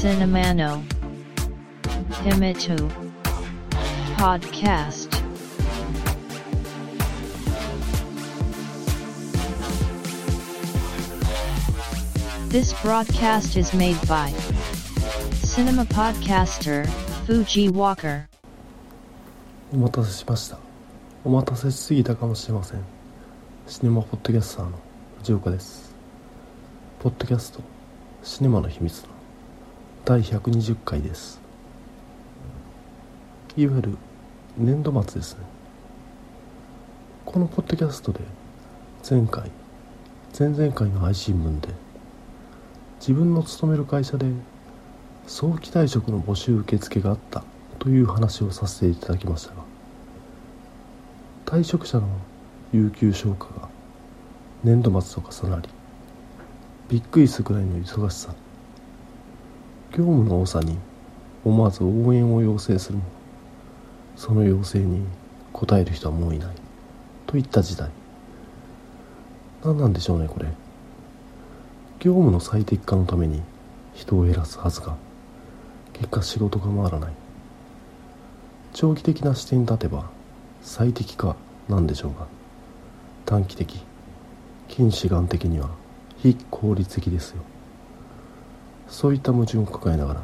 Cinemano Himitu Podcast This broadcast is made by Cinema Podcaster Fuji Walker お待たせしましたお待たせしすぎたかもしれませんシネマポッドキャスターの藤岡ですポッドキャストシネマの秘密の 第120回です。いわゆる年度末ですね。このポッドキャストで前回前々回の配信分で自分の勤める会社で早期退職の募集受付があったという話をさせていただきましたが退職者の有給消化が年度末と重なりびっくりするくらいの忙しさ。業務の多さに思わず応援を要請するもその要請に応える人はもういないといった時代何なんでしょうねこれ。業務の最適化のために人を減らすはずが結果仕事が回らない。長期的な視点に立てば最適化なんでしょうが短期的近視眼的には非効率的ですよ。そういった矛盾を抱えながら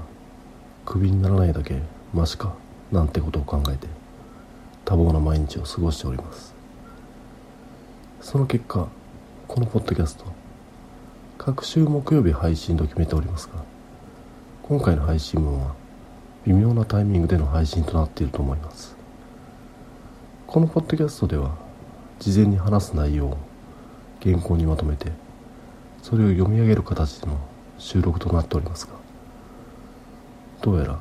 クビにならないだけマシかなんてことを考えて多忙な毎日を過ごしております。その結果このポッドキャスト各週木曜日配信と決めておりますが今回の配信分は微妙なタイミングでの配信となっていると思います。このポッドキャストでは事前に話す内容を原稿にまとめてそれを読み上げる形での収録となっておりますがどうやら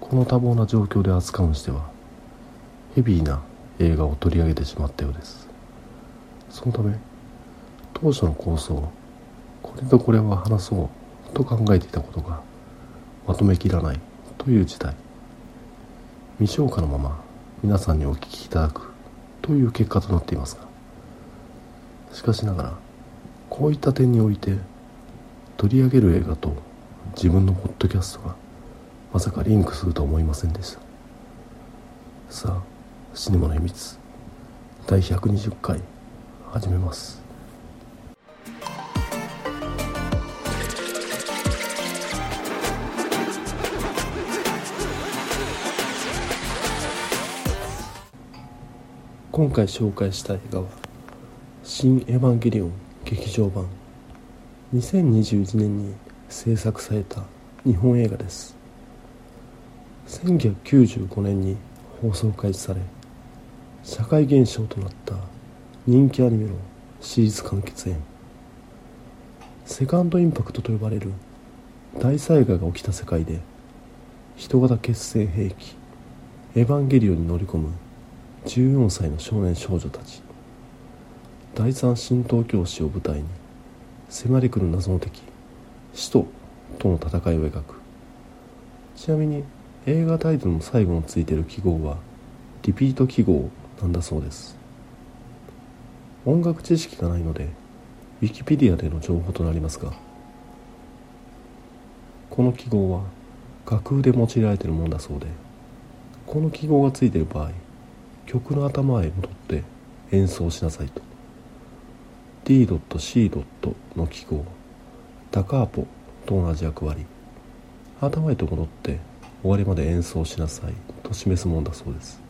この多忙な状況で扱うにしてはヘビーな映画を取り上げてしまったようです。そのため当初の構想これとこれは話そうと考えていたことがまとめきらないという事態未消化のまま皆さんにお聞きいただくという結果となっていますがしかしながらこういった点において取り上げる映画と自分のポッドキャストがまさかリンクすると思いませんでした。さあシネマの秘密第120回始めます。今回紹介した映画は「新エヴァンゲリオン劇場版」2021年に制作された日本映画です。1995年に放送開始され社会現象となった人気アニメのシリーズ完結編。セカンドインパクトと呼ばれる大災害が起きた世界で人型決戦兵器エヴァンゲリオンに乗り込む14歳の少年少女たち第三神道教師を舞台に迫り来る謎の敵。使徒との戦いを描く。ちなみに映画タイトルの最後についてる記号はリピート記号なんだそうです。音楽知識がないのでウィキペディアでの情報となりますがこの記号は楽譜で用いられているものだそうでこの記号がついている場合曲の頭へ戻って演奏しなさいと。D.C. の記号。ダカーポと同じ役割。頭へと戻って終わりまで演奏しなさい。と示すものだそうです。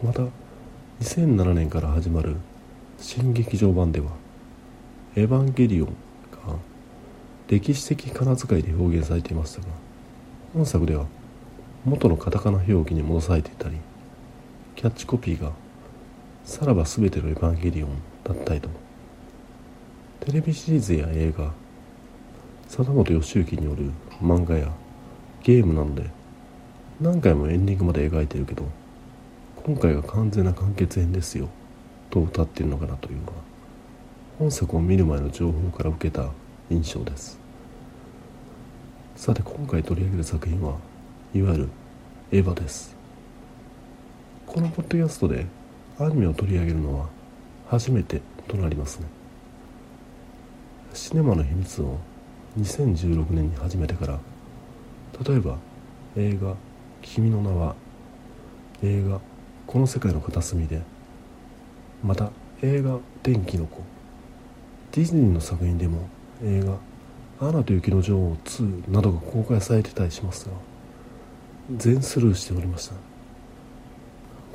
また2007年から始まる新劇場版では「エヴァンゲリオン」が歴史的仮名遣いで表現されていましたが本作では元のカタカナ表記に戻されていたりキャッチコピーが「さらば全てのエヴァンゲリオン」だったりと。テレビシリーズや映画貞本義行による漫画やゲームなので何回もエンディングまで描いてるけど今回が完全な完結編ですよと歌ってるのかなというのは本作を見る前の情報から受けた印象です。さて今回取り上げる作品はいわゆるエヴァです。このポッドキャストでアニメを取り上げるのは初めてとなりますね。シネマの秘密を2016年に始めてから例えば映画「君の名は」映画「この世界の片隅で」また映画「天気の子」ディズニーの作品でも映画「アナと雪の女王2」などが公開されてたりしますが全スルーしておりました。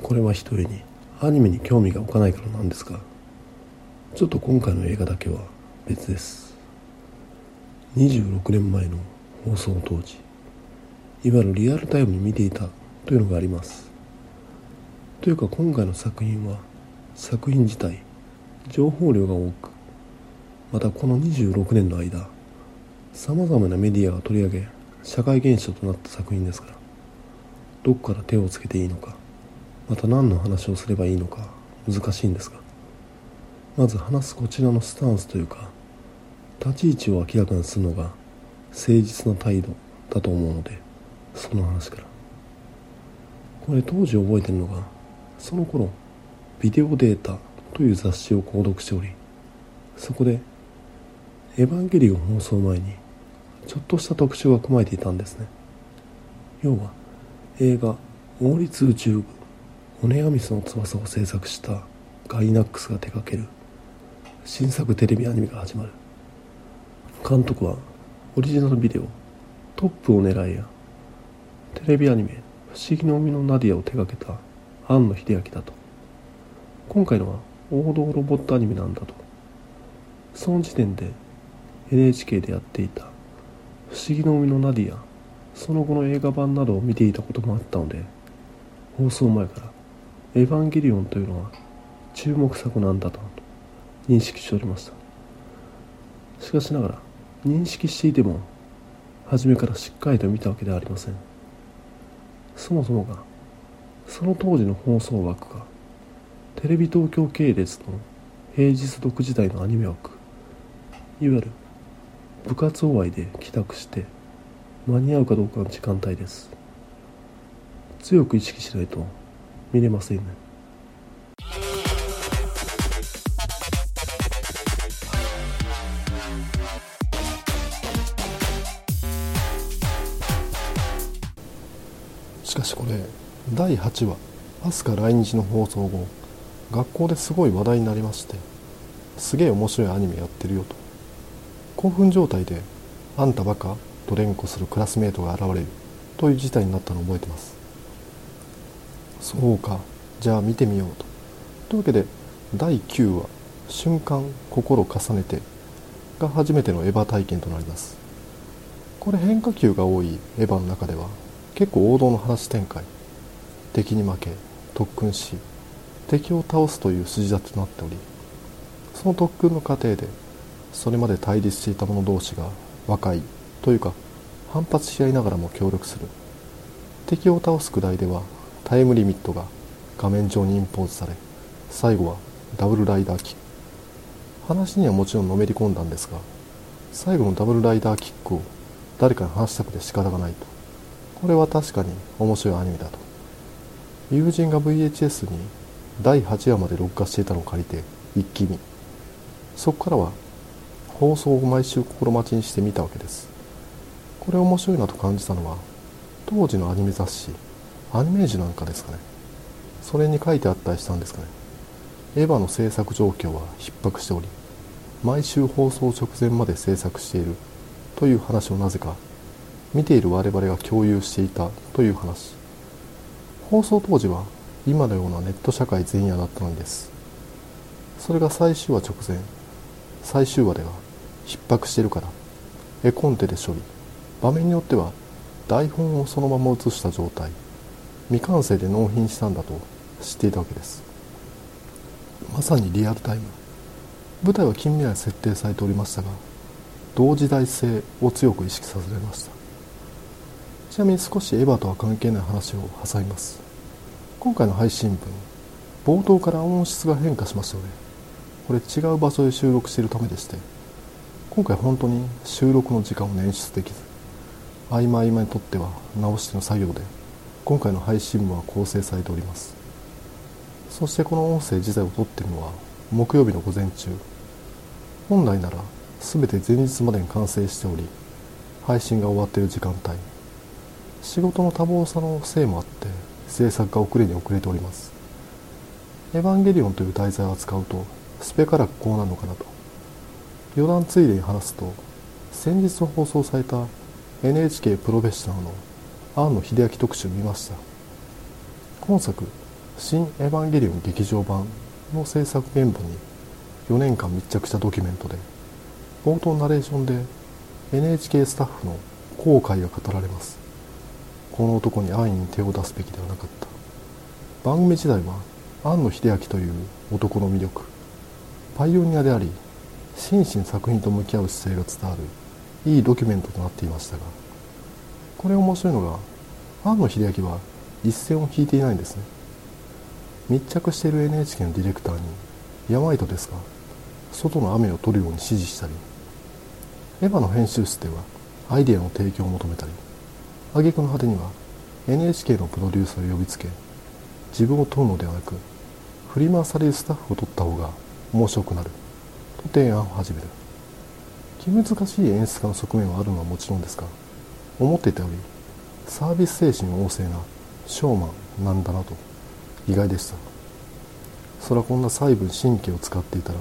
これは一重にアニメに興味が置かないからなんですがちょっと今回の映画だけは別です。26年前の放送当時いわゆるリアルタイムに見ていたというのがあります。というか今回の作品は作品自体情報量が多くまたこの26年の間さまざまなメディアが取り上げ社会現象となった作品ですからどこから手をつけていいのかまた何の話をすればいいのか難しいんですが。まず話すこちらのスタンスというか立ち位置を明らかにするのが誠実な態度だと思うのでその話から。これ当時覚えてるのがその頃ビデオデータという雑誌を購読しておりそこで「エヴァンゲリオン」放送前にちょっとした特集が組まれていたんですね。要は映画「王立宇宙部オネアミスの翼」を制作したガイナックスが手掛ける新作テレビアニメが始まる。監督はオリジナルビデオ「トップを狙え」やテレビアニメ「不思議の海のナディア」を手掛けた庵野秀明だと。今回のは王道ロボットアニメなんだと。その時点で NHK でやっていた「不思議の海のナディア」その後の映画版などを見ていたこともあったので放送前から「エヴァンゲリオン」というのは注目作なんだと認識しておりましたしかしながら認識していても初めからしっかりと見たわけではありません。そもそもがその当時の放送枠がテレビ東京系列の平日6時台のアニメ枠いわゆる部活終わりで帰宅して間に合うかどうかの時間帯です。強く意識しないと見れませんねしかしこれ第8話アスカ来日の放送後学校ですごい話題になりましてすげえ面白いアニメやってるよと興奮状態で「あんたバカ?」と連呼するクラスメートが現れるという事態になったのを覚えてますそうか。じゃあ見てみようと。というわけで第9話「瞬間心重ねて」が初めてのエヴァ体験となります。これ変化球が多いエヴァの中では結構王道の話展開。敵に負け特訓し敵を倒すという筋立てとなっておりその特訓の過程でそれまで対立していた者同士が和解というか反発し合いながらも協力する。敵を倒すくらいではタイムリミットが画面上にインポーズされ最後はダブルライダーキック。話にはもちろんのめり込んだんですが最後のダブルライダーキックを誰かに話したくて仕方がないと。これは確かに面白いアニメだと。友人が VHS に第8話まで録画していたのを借りて一気見。そこからは放送を毎週心待ちにして見たわけです。これ面白いなと感じたのは当時のアニメ雑誌アニメージュなんかですかね。それに書いてあったりしたんですかね。エヴァの制作状況は逼迫しており毎週放送直前まで制作しているという話をなぜか見ている我々が共有していたという話。放送当時は今のようなネット社会前夜だったのです。それが最終話直前最終話では逼迫しているから絵コンテで処理。場面によっては台本をそのまま写した状態。未完成で納品したんだと知っていたわけです。まさにリアルタイム。舞台は近未来設定されておりましたが同時代性を強く意識させられました。ちなみに少しエヴァとは関係ない話を挟みます。今回の配信分冒頭から音質が変化しましたよね。これ違う場所で収録しているためでして今回本当に収録の時間を捻出できず合間合間にとっては直しての作業で今回の配信分は構成されております。そしてこの音声自体を撮っているのは木曜日の午前中。本来なら全て前日までに完成しており配信が終わっている時間帯。仕事の多忙さのせいもあって制作が遅れに遅れております。エヴァンゲリオンという題材を扱うとスペからこうなのかなと。余談ついでに話すと先日放送された NHK プロフェッショナルの庵野秀明特集見ました。今作「新エヴァンゲリオン劇場版」の制作現場に4年間密着したドキュメントで冒頭ナレーションで NHK スタッフの後悔が語られます。この男に安易に手を出すべきではなかった。番組時代は庵野秀明という男の魅力パイオニアであり真摯に作品と向き合う姿勢が伝わるいいドキュメントとなっていましたがこれ面白いのが庵野秀明は一線を引いていないんですね。密着している NHK のディレクターに「山糸ですが外の雨を取るように指示したりエヴァの編集室ではアイデアの提供を求めたり挙句の果てには NHK のプロデュースを呼びつけ自分を問うのではなく振り回されるスタッフを取った方が面白くなると提案を始める。気難しい演出家の側面はあるのはもちろんですが思っていたよりサービス精神旺盛なショーマンなんだなと意外でした。それはこんな細部に神経を使っていたら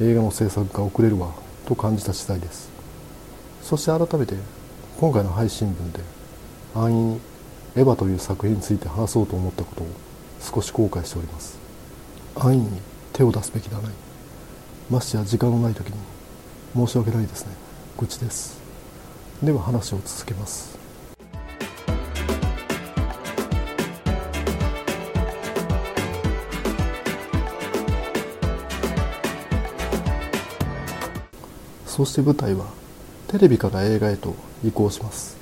映画の制作が遅れるわと感じた次第です。そして改めて今回の配信分で安易にエヴァという作品について話そうと思ったことを少し後悔しております。安易に手を出すべきではない。ましてや時間のない時に申し訳ないですね。愚痴です。では話を続けます。そして舞台はテレビから映画へと移行します。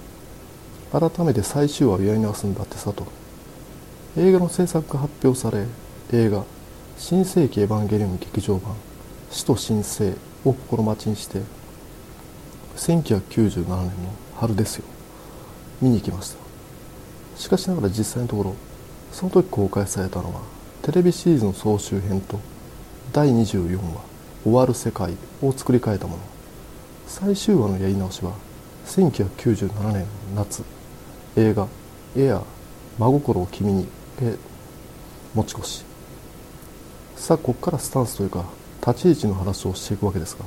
改めて最終話をやり直すんだってさと。映画の制作が発表され映画「新世紀エヴァンゲリオン劇場版死と新生」を心待ちにして1997年の春ですよ。見に行きました。しかしながら実際のところその時公開されたのはテレビシリーズの総集編と第24話「終わる世界」を作り変えたもの。最終話のやり直しは1997年の夏。映画「エア真心を君に」へ持ち越し。さあここからスタンスというか立ち位置の話をしていくわけですが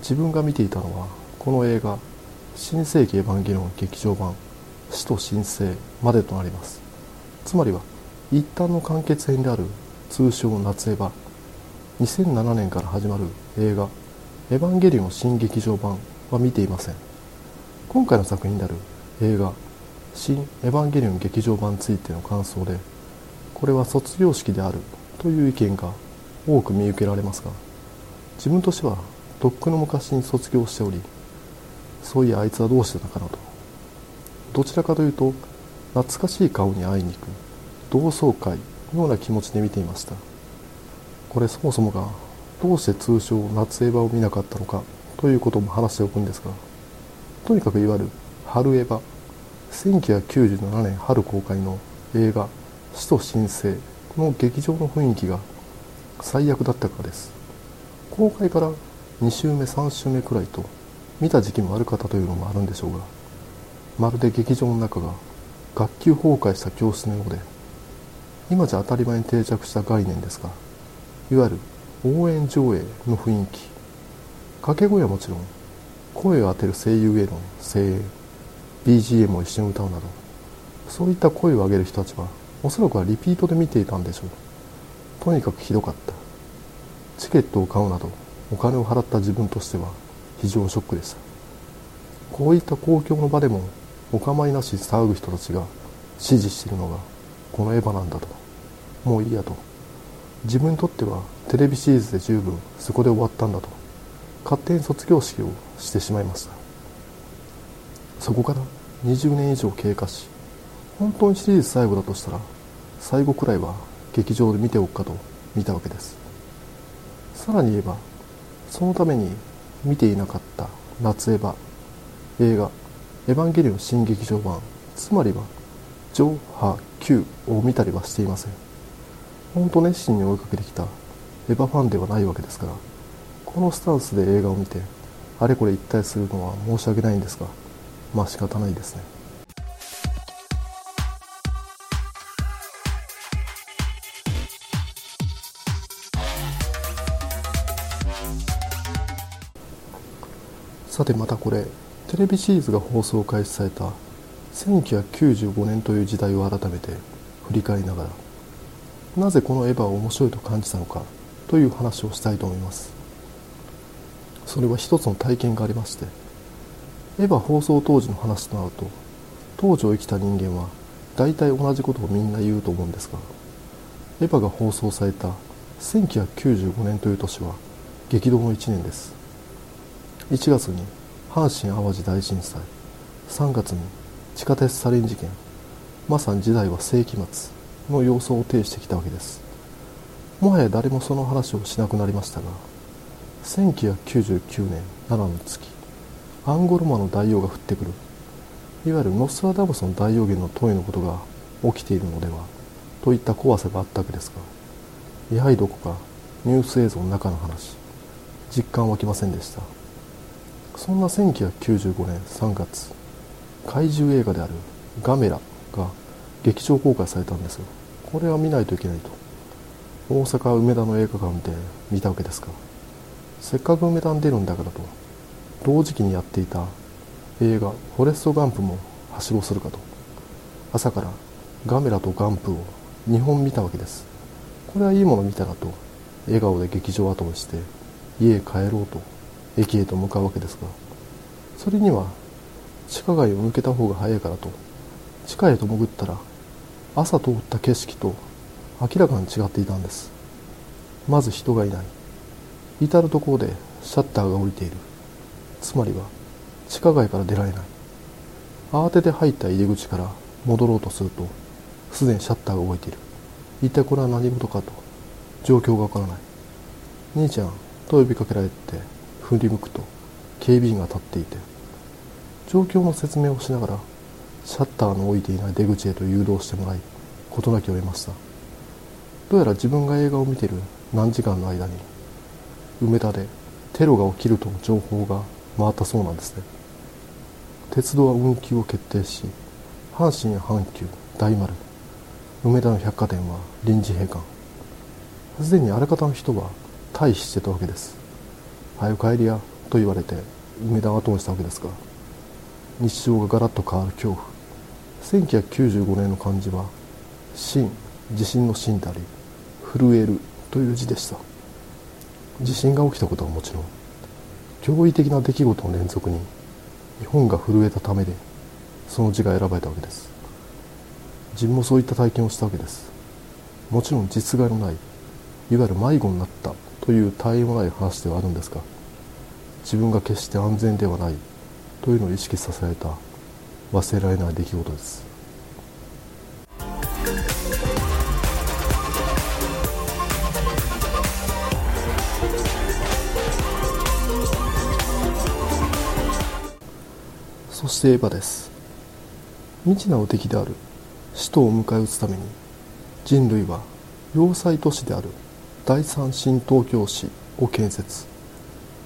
自分が見ていたのはこの映画「新世紀エヴァンゲリオン劇場版死と新生」までとなります。つまりは一旦の完結編である通称夏エヴァ2007年から始まる映画「エヴァンゲリオン新劇場版」は見ていません。今回の作品である映画「新エヴァンゲリオン劇場版」についての感想でこれは卒業式であるという意見が多く見受けられますが自分としてはとっくの昔に卒業しておりそういやあいつはどうしてたかなと。どちらかというと懐かしい顔に会いに行く同窓会のような気持ちで見ていました。これそもそもがどうして通称夏エヴァを見なかったのかということも話しておくんですがとにかくいわゆる春エヴァ1997年春公開の映画「死と新生」の劇場の雰囲気が最悪だったからです。公開から2週目3週目くらいと見た時期も悪かったというのもあるんでしょうがまるで劇場の中が学級崩壊した教室のようで今じゃ当たり前に定着した概念ですがいわゆる応援上映の雰囲気。掛け声はもちろん声を当てる声優への声援 BGM を一緒に歌うなどそういった声を上げる人たちはおそらくはリピートで見ていたんでしょう。とにかくひどかった。チケットを買うなどお金を払った自分としては非常ショックでした。こういった公共の場でもお構いなし騒ぐ人たちが支持しているのがこのエヴァなんだと。もういいやと。自分にとってはテレビシリーズで十分そこで終わったんだと。勝手に卒業式をしてしまいました。そこから20年以上経過し本当にシリーズ最後だとしたら最後くらいは劇場で見ておくかと見たわけです。さらに言えばそのために見ていなかった夏エヴァ映画「エヴァンゲリオン新劇場版」つまりは「ジョハ Q」を見たりはしていません。本当熱心に追いかけてきたエヴァファンではないわけですからこのスタンスで映画を見てあれこれ一体するのは申し訳ないんですがまあ仕方ないですね。さてまたこれテレビシリーズが放送開始された1995年という時代を改めて振り返りながらなぜこのエヴァを面白いと感じたのかという話をしたいと思います。それは一つの体験がありましてエヴァ放送当時の話となると当時を生きた人間は大体同じことをみんな言うと思うんですがエヴァが放送された1995年という年は激動の1年です。1月に阪神・淡路大震災。3月に地下鉄サリン事件。まさに時代は世紀末の様相を呈してきたわけです。もはや誰もその話をしなくなりましたが1999年7の月アンゴルマの大王が降ってくる。いわゆるノストラダムスの大予言の問いのことが起きているのではといった怖さがあったわけですがやはりどこかニュース映像の中の話実感はきませんでした。そんな1995年3月怪獣映画であるガメラが劇場公開されたんですこれは見ないといけないと。大阪梅田の映画館で見たわけですがせっかく梅田に出るんだからと同時期にやっていた映画「フォレスト・ガンプ」もはしごするかと朝からガメラとガンプを2本見たわけです。これはいいもの見たなと笑顔で劇場後をして家へ帰ろうと駅へと向かうわけですがそれには地下街を抜けた方が早いからと地下へと潜ったら朝通った景色と明らかに違っていたんです。まず人がいない。至る所でシャッターが降りている。つまりは地下街から出られない。慌てて入った入り口から戻ろうとするとすでにシャッターが動いている。一体これは何事かと状況がわからない。兄ちゃんと呼びかけられて振り向くと警備員が立っていて状況の説明をしながらシャッターの置いていない出口へと誘導してもらい事なきを得ました。どうやら自分が映画を見ている何時間の間に梅田でテロが起きるとの情報が回ったそうなんですね。鉄道は運休を決定し阪神や阪急大丸梅田の百貨店は臨時閉館。すでにあらかたの人は退避してたわけです。早く帰りやと言われて梅田を後にしたわけですが日常がガラッと変わる恐怖。1995年の漢字は「震」地震の震であり「震える」という字でした。地震が起きたことはもちろん驚異的な出来事の連続に日本が震えたためでその字が選ばれたわけです。自分もそういった体験をしたわけです。もちろん実害のないいわゆる迷子になったという絶えもない話ではあるんですが自分が決して安全ではない。というのを意識させられた。忘れられない出来事です。そしてエヴァです。未知なる敵である。使徒を迎え撃つために。人類は要塞都市である。第三新東京市を建設。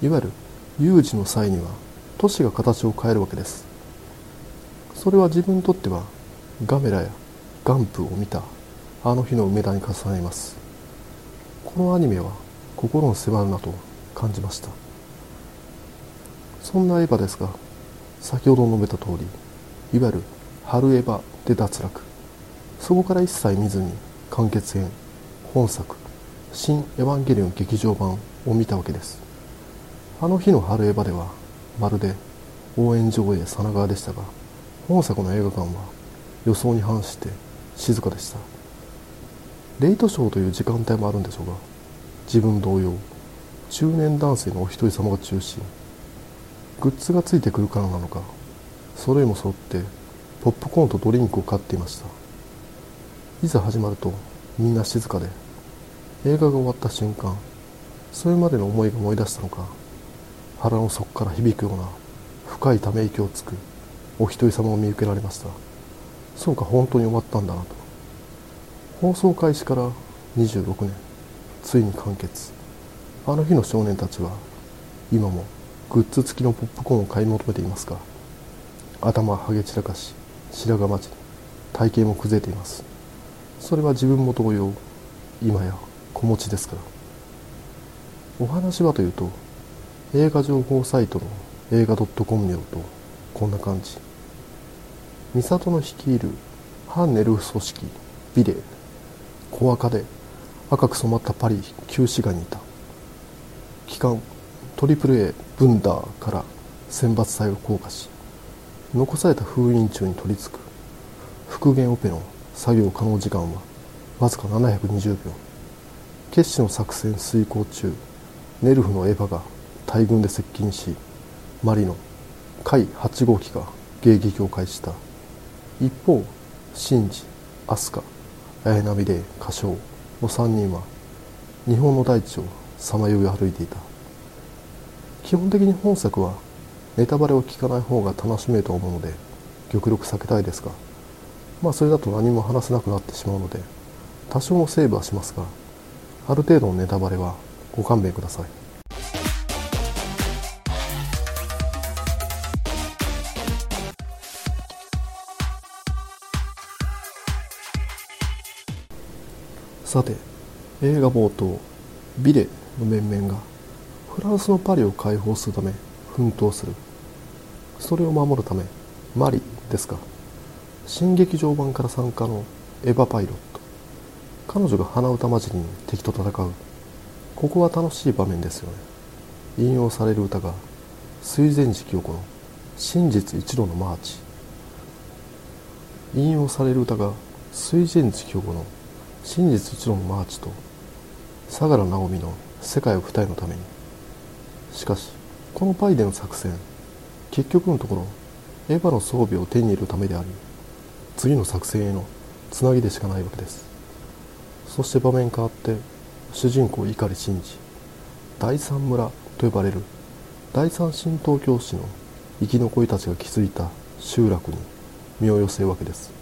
いわゆる有事の際には都市が形を変えるわけです。それは自分にとってはガメラやガンプを見たあの日の梅田に重なります。このアニメは心に迫るなと感じました。そんなエヴァですが先ほど述べた通りいわゆる春エヴァで脱落。そこから一切見ずに完結編本作「新エヴァンゲリオン劇場版」を見たわけです。あの日の春エヴァではまるで応援上映さながらでしたが本作の映画館は予想に反して静かでした。レイトショーという時間帯もあるんでしょうが自分同様中年男性のお一人様が中心。グッズがついてくるからなのかそれも揃ってポップコーンとドリンクを買っていました。いざ始まるとみんな静かで映画が終わった瞬間それまでの思いが思い出したのか腹の底から響くような深いため息をつくお一人様を見受けられました。そうか本当に終わったんだなと。放送開始から26年ついに完結。あの日の少年たちは今もグッズ付きのポップコーンを買い求めていますが頭はハゲ散らかし白髪町に体型も崩れています。それは自分も同様今や子持ちですから。お話はというと映画情報サイトの映画 .com によるとこんな感じ。美里の率いる反ネルフ組織ビレー小赤で赤く染まったパリ旧市街にいた。機関 AAA ブンダーから選抜隊を降下し残された封印中に取り付く。復元オペの作業可能時間はわずか720秒。決死の作戦遂行中ネルフのエヴァが大軍で接近しマリの海8号機が迎撃を開始した。一方シンジ飛鳥綾波レイ歌唱の3人は日本の大地をさまよい歩いていた。基本的に本作はネタバレを聞かない方が楽しめると思うので極力避けたいですがまあそれだと何も話せなくなってしまうので多少のセーブはしますがある程度のネタバレはご勘弁ください。さて映画冒頭ビレの面々がフランスのパリを解放するため奮闘する。それを守るためマリですか。新劇場版から参加のエヴァパイロット。彼女が鼻歌混じりに敵と戦う。ここは楽しい場面ですよね。引用される歌が水前寺清子の真実一路のマーチ。引用される歌が水前寺清子の真実一路のマーチと相良直美の世界は二人のために。しかしこのパイでの作戦結局のところエヴァの装備を手に入れるためであり次の作戦へのつなぎでしかないわけです。そして場面変わって主人公碇シンジ第三村と呼ばれる第三神道教師の生き残りたちが築いた集落に身を寄せるわけです。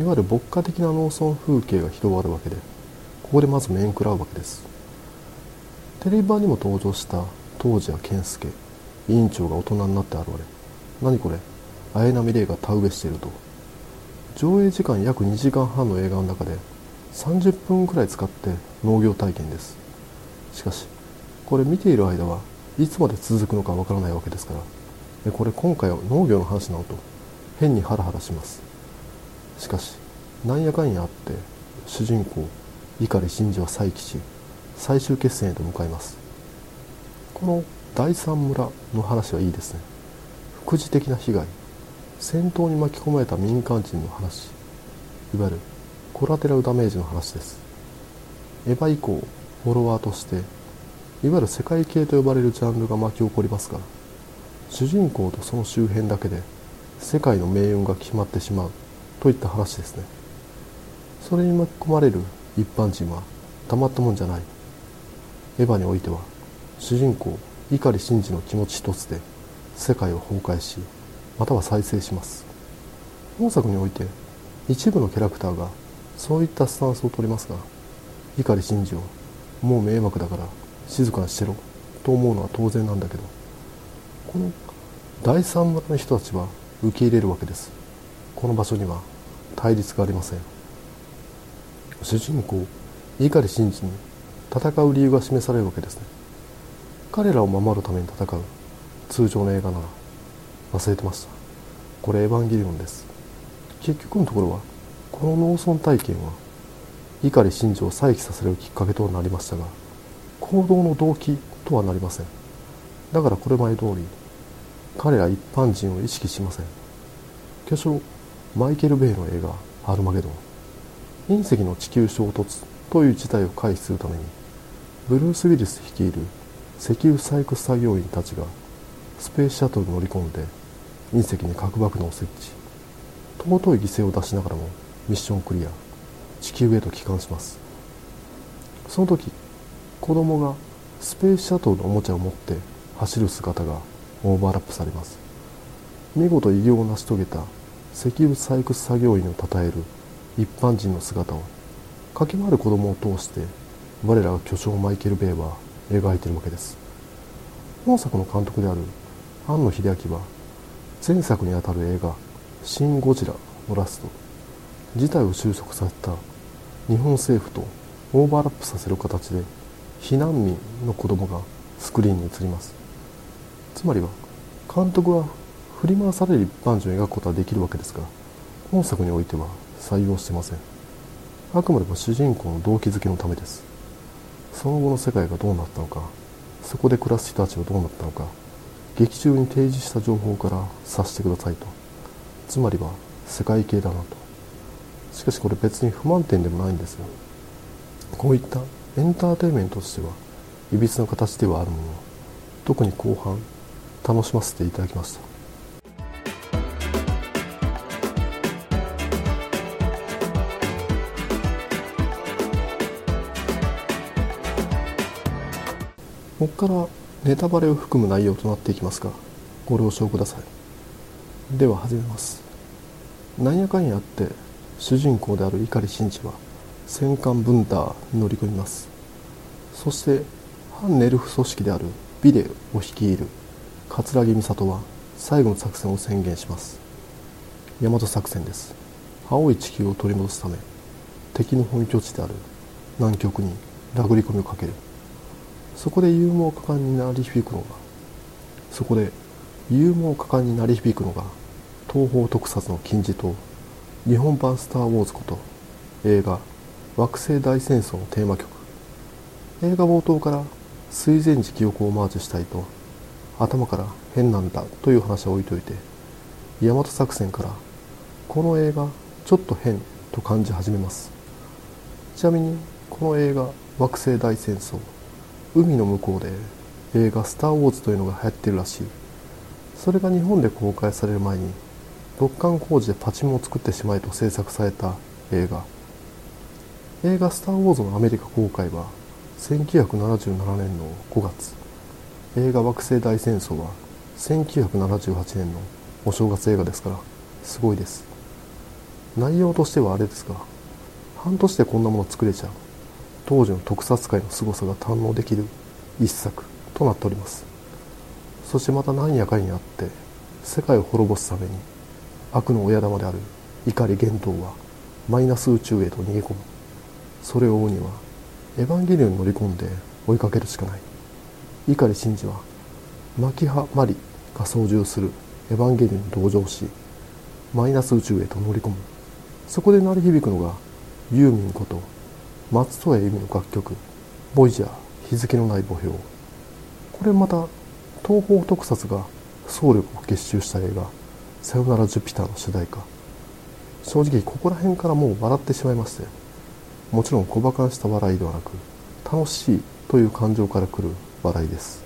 いわゆる牧歌的な農村風景が広がるわけでここでまず面食らうわけです。テレビ版にも登場した当時は健介委員長が大人になって現れ何これ綾波レイが田植えしていると。上映時間約2時間半の映画の中で30分くらい使って農業体験です。しかしこれ見ている間はいつまで続くのかわからないわけですから。でこれ今回は農業の話なのと変にハラハラします。しかしなんやかんやあって主人公碇真司は再起し最終決戦へと向かいます。この第三村の話はいいですね。副次的な被害戦闘に巻き込まれた民間人の話いわゆるコラテラルダメージの話です。エヴァ以降フォロワーとしていわゆる世界系と呼ばれるジャンルが巻き起こりますが主人公とその周辺だけで世界の命運が決まってしまうといった話ですね。それに巻き込まれる一般人はたまったもんじゃない。エヴァにおいては主人公碇シンジの気持ち一つで世界を崩壊しまたは再生します。本作において一部のキャラクターがそういったスタンスを取りますが碇シンジはもう迷惑だから静かにしてろと思うのは当然なんだけどこの第三村の人たちは受け入れるわけです。この場所には対立がありません。主人公碇シンジに戦う理由が示されるわけですね。彼らを守るために戦う通常の映画なら忘れてました。これエヴァンゲリオンです。結局のところはこの農村体験は碇シンジを再起させるきっかけとなりましたが行動の動機とはなりません。だからこれまで通り彼ら一般人を意識しません。巨匠マイケル・ベイの映画「アルマゲドン」隕石の地球衝突という事態を回避するためにブルース・ウィリス率いる石油採掘作業員たちがスペースシャトルに乗り込んで隕石に核爆弾を設置。尊い犠牲を出しながらもミッションクリア。地球へと帰還します。その時子供がスペースシャトルのおもちゃを持って走る姿がオーバーラップされます。見事偉業を成し遂げた石油採掘作業員を称える一般人の姿を駆け回る子供を通して我らが巨匠マイケル・ベイは描いているわけです。本作の監督である庵野秀明は前作にあたる映画「シン・ゴジラ」のラスト事態を収束させた日本政府とオーバーラップさせる形で避難民の子供がスクリーンに映ります。つまりは監督は振り回される一般人を描くことはできるわけですが本作においては採用してません。あくまでも主人公の動機づけのためです。その後の世界がどうなったのかそこで暮らす人たちはどうなったのか劇中に提示した情報から察してくださいと。つまりは世界系だなと。しかしこれ別に不満点でもないんですよ。こういったエンターテインメントとしてはいびつな形ではあるもの。特に後半楽しませていただきました。ここからネタバレを含む内容となっていきますがご了承ください。では始めます。なんやかんやあって主人公である碇シンジは戦艦ブンダーに乗り込みます。そして反ネルフ組織であるビデを率いる桂木美里は最後の作戦を宣言します。大和作戦です。青い地球を取り戻すため敵の本拠地である南極に殴り込みをかける。そこで勇猛果敢に鳴り響くのがそこで勇猛果敢に鳴り響くのが東方特撮の金字塔日本版「スター・ウォーズ」こと映画「惑星大戦争」のテーマ曲。映画冒頭から水前寺記憶をマージしたいと頭から変なんだという話は置いといて大和作戦からこの映画ちょっと変と感じ始めます。ちなみにこの映画「惑星大戦争」海の向こうで映画「スター・ウォーズ」というのが流行ってるらしい。それが日本で公開される前に六冠工事でパチモンを作ってしまえと制作された映画。映画「スター・ウォーズ」のアメリカ公開は1977年の5月。映画「惑星大戦争」は1978年のお正月映画ですからすごいです。内容としてはあれですが半年でこんなもの作れちゃう。当時の特撮界の凄さが堪能できる一作となっております。そしてまた何やかんやあって世界を滅ぼすために悪の親玉である怒り玄道はマイナス宇宙へと逃げ込む。それを追うにはエヴァンゲリオンに乗り込んで追いかけるしかない。碇シンジは牧葉マリが操縦するエヴァンゲリオンに同乗しマイナス宇宙へと乗り込む。そこで鳴り響くのがユーミンこと松任谷由実の楽曲「ボイジャー日付のない墓標」これまた東方特撮が総力を結集した映画「「さよならジュピター」の主題歌。正直ここら辺からもう笑ってしまいまして。もちろん小馬鹿した笑いではなく楽しいという感情からくる笑いです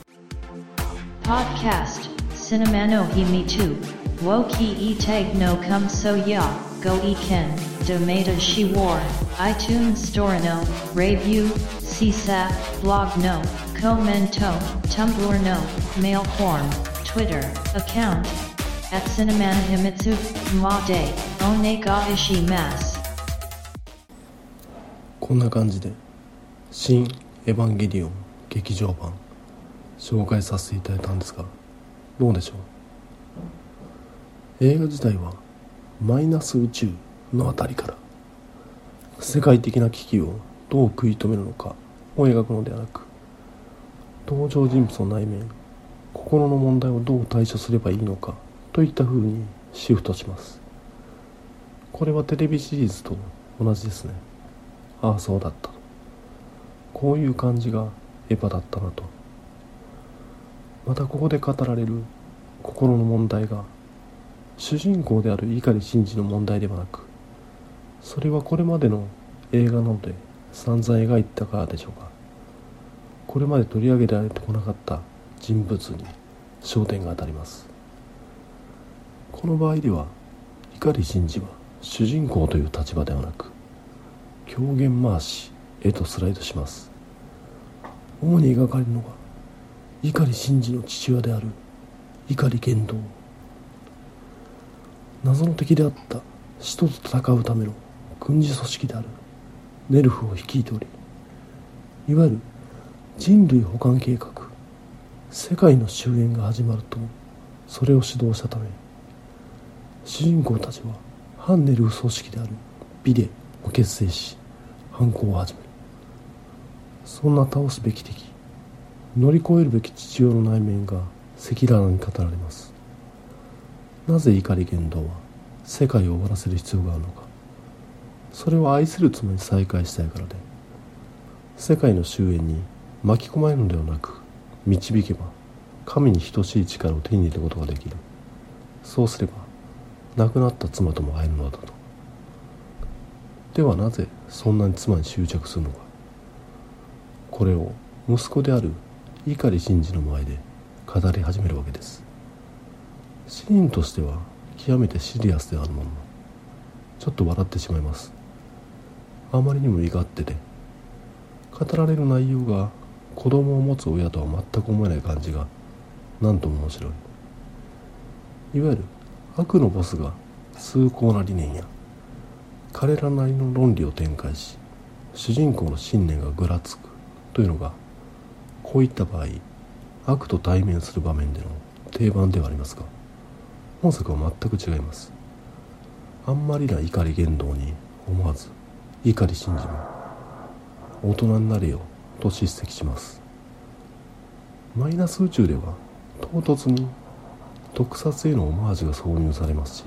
「ポッキャスト」「シネマの日ミトゥ」「ウォーキーイテグノカムソヤ」「ゴイケン」「ドメイドシーワー」「iTunes ストアノ」「レビュー」「シーサー」「ブログノ」「コメント」「タンブラーノ」「メールフォーム」「Twitter」「アカウント」at Cinemana Himitsu, Made, Onega Ishimas. こんな感じで「新エヴァンゲリオン劇場版」紹介させていただいたんですがどうでしょう？映画自体はマイナス宇宙のあたりから世界的な危機をどう食い止めるのかを描くのではなく登場人物の内面心の問題をどう対処すればいいのかといった風にシフトします。これはテレビシリーズと同じですね。ああそうだった。こういう感じがエヴァだったなと。またここで語られる心の問題が主人公である碇シンジの問題ではなくそれはこれまでの映画なので散々描いたからでしょうか。これまで取り上げられてこなかった人物に焦点が当たります。この場合では碇シンジは主人公という立場ではなく狂言回しへとスライドします。主に描かれるのが碇シンジの父親である碇玄道。謎の敵であった使徒と戦うための軍事組織であるネルフを率いておりいわゆる人類保管計画世界の終焉が始まるとそれを指導したため主人公たちは反ネル組織であるビデを結成し犯行を始める。そんな倒すべき敵乗り越えるべき父親の内面が赤裸々に語られます。なぜ怒り言動は世界を終わらせる必要があるのか。それは愛する妻に再会したいからで。世界の終焉に巻き込まれるのではなく導けば神に等しい力を手に入れることができる。そうすれば亡くなった妻とも会えるのだと。ではなぜそんなに妻に執着するのか。これを息子である碇真司の前で語り始めるわけです。シーンとしては極めてシリアスであるもの。のちょっと笑ってしまいます。あまりにも身勝手で。語られる内容が子供を持つ親とは全く思えない感じが何とも面白い。いわゆる悪のボスが崇高な理念や彼らなりの論理を展開し主人公の信念がぐらつくというのがこういった場合悪と対面する場面での定番ではありますが本作は全く違います。あんまりな怒り言動に思わず怒り信じも大人になれよと叱責します。マイナス宇宙では唐突に特撮へのオマージュが挿入されますし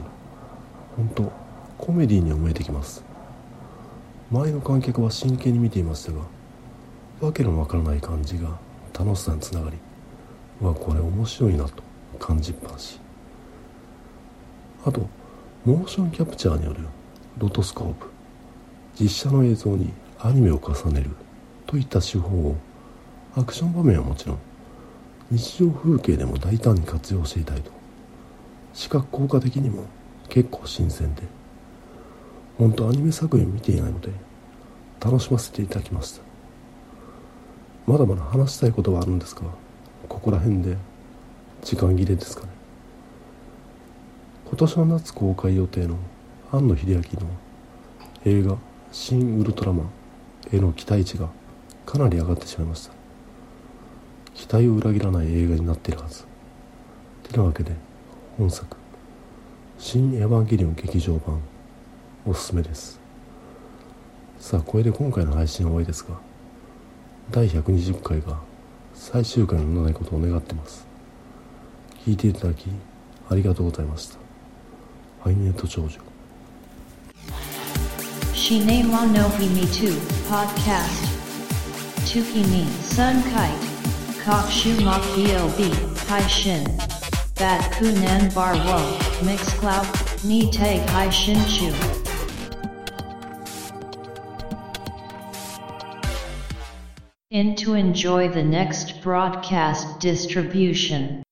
本当コメディーに思えてきます。前の観客は真剣に見ていましたがわけのわからない感じが楽しさにつながりうわこれ面白いなと感じっぱなし。あとモーションキャプチャーによるロトスコープ。実写の映像にアニメを重ねるといった手法をアクション場面はもちろん日常風景でも大胆に活用していたいと。視覚効果的にも結構新鮮で本当アニメ作品見ていないので楽しませていただきました。まだまだ話したいことはあるんですがここら辺で時間切れですかね。今年の夏公開予定の庵野秀明の映画「新ウルトラマン」への期待値がかなり上がってしまいました。期待を裏切らない映画になっているはず。てなわけで本作「新エヴァンゲリオン劇場版」おすすめですさあこれで今回の配信は終わりですが第120回が最終回にならないことを願ってます聞いていただきありがとうございましたハイネット長女 Shine wa no himi tu podcast. Tuki ni sun kite. Kok shu mok bob hai shin. Bat kunan mix cloud ni tag hai shin chu. In to enjoy the next broadcast distribution.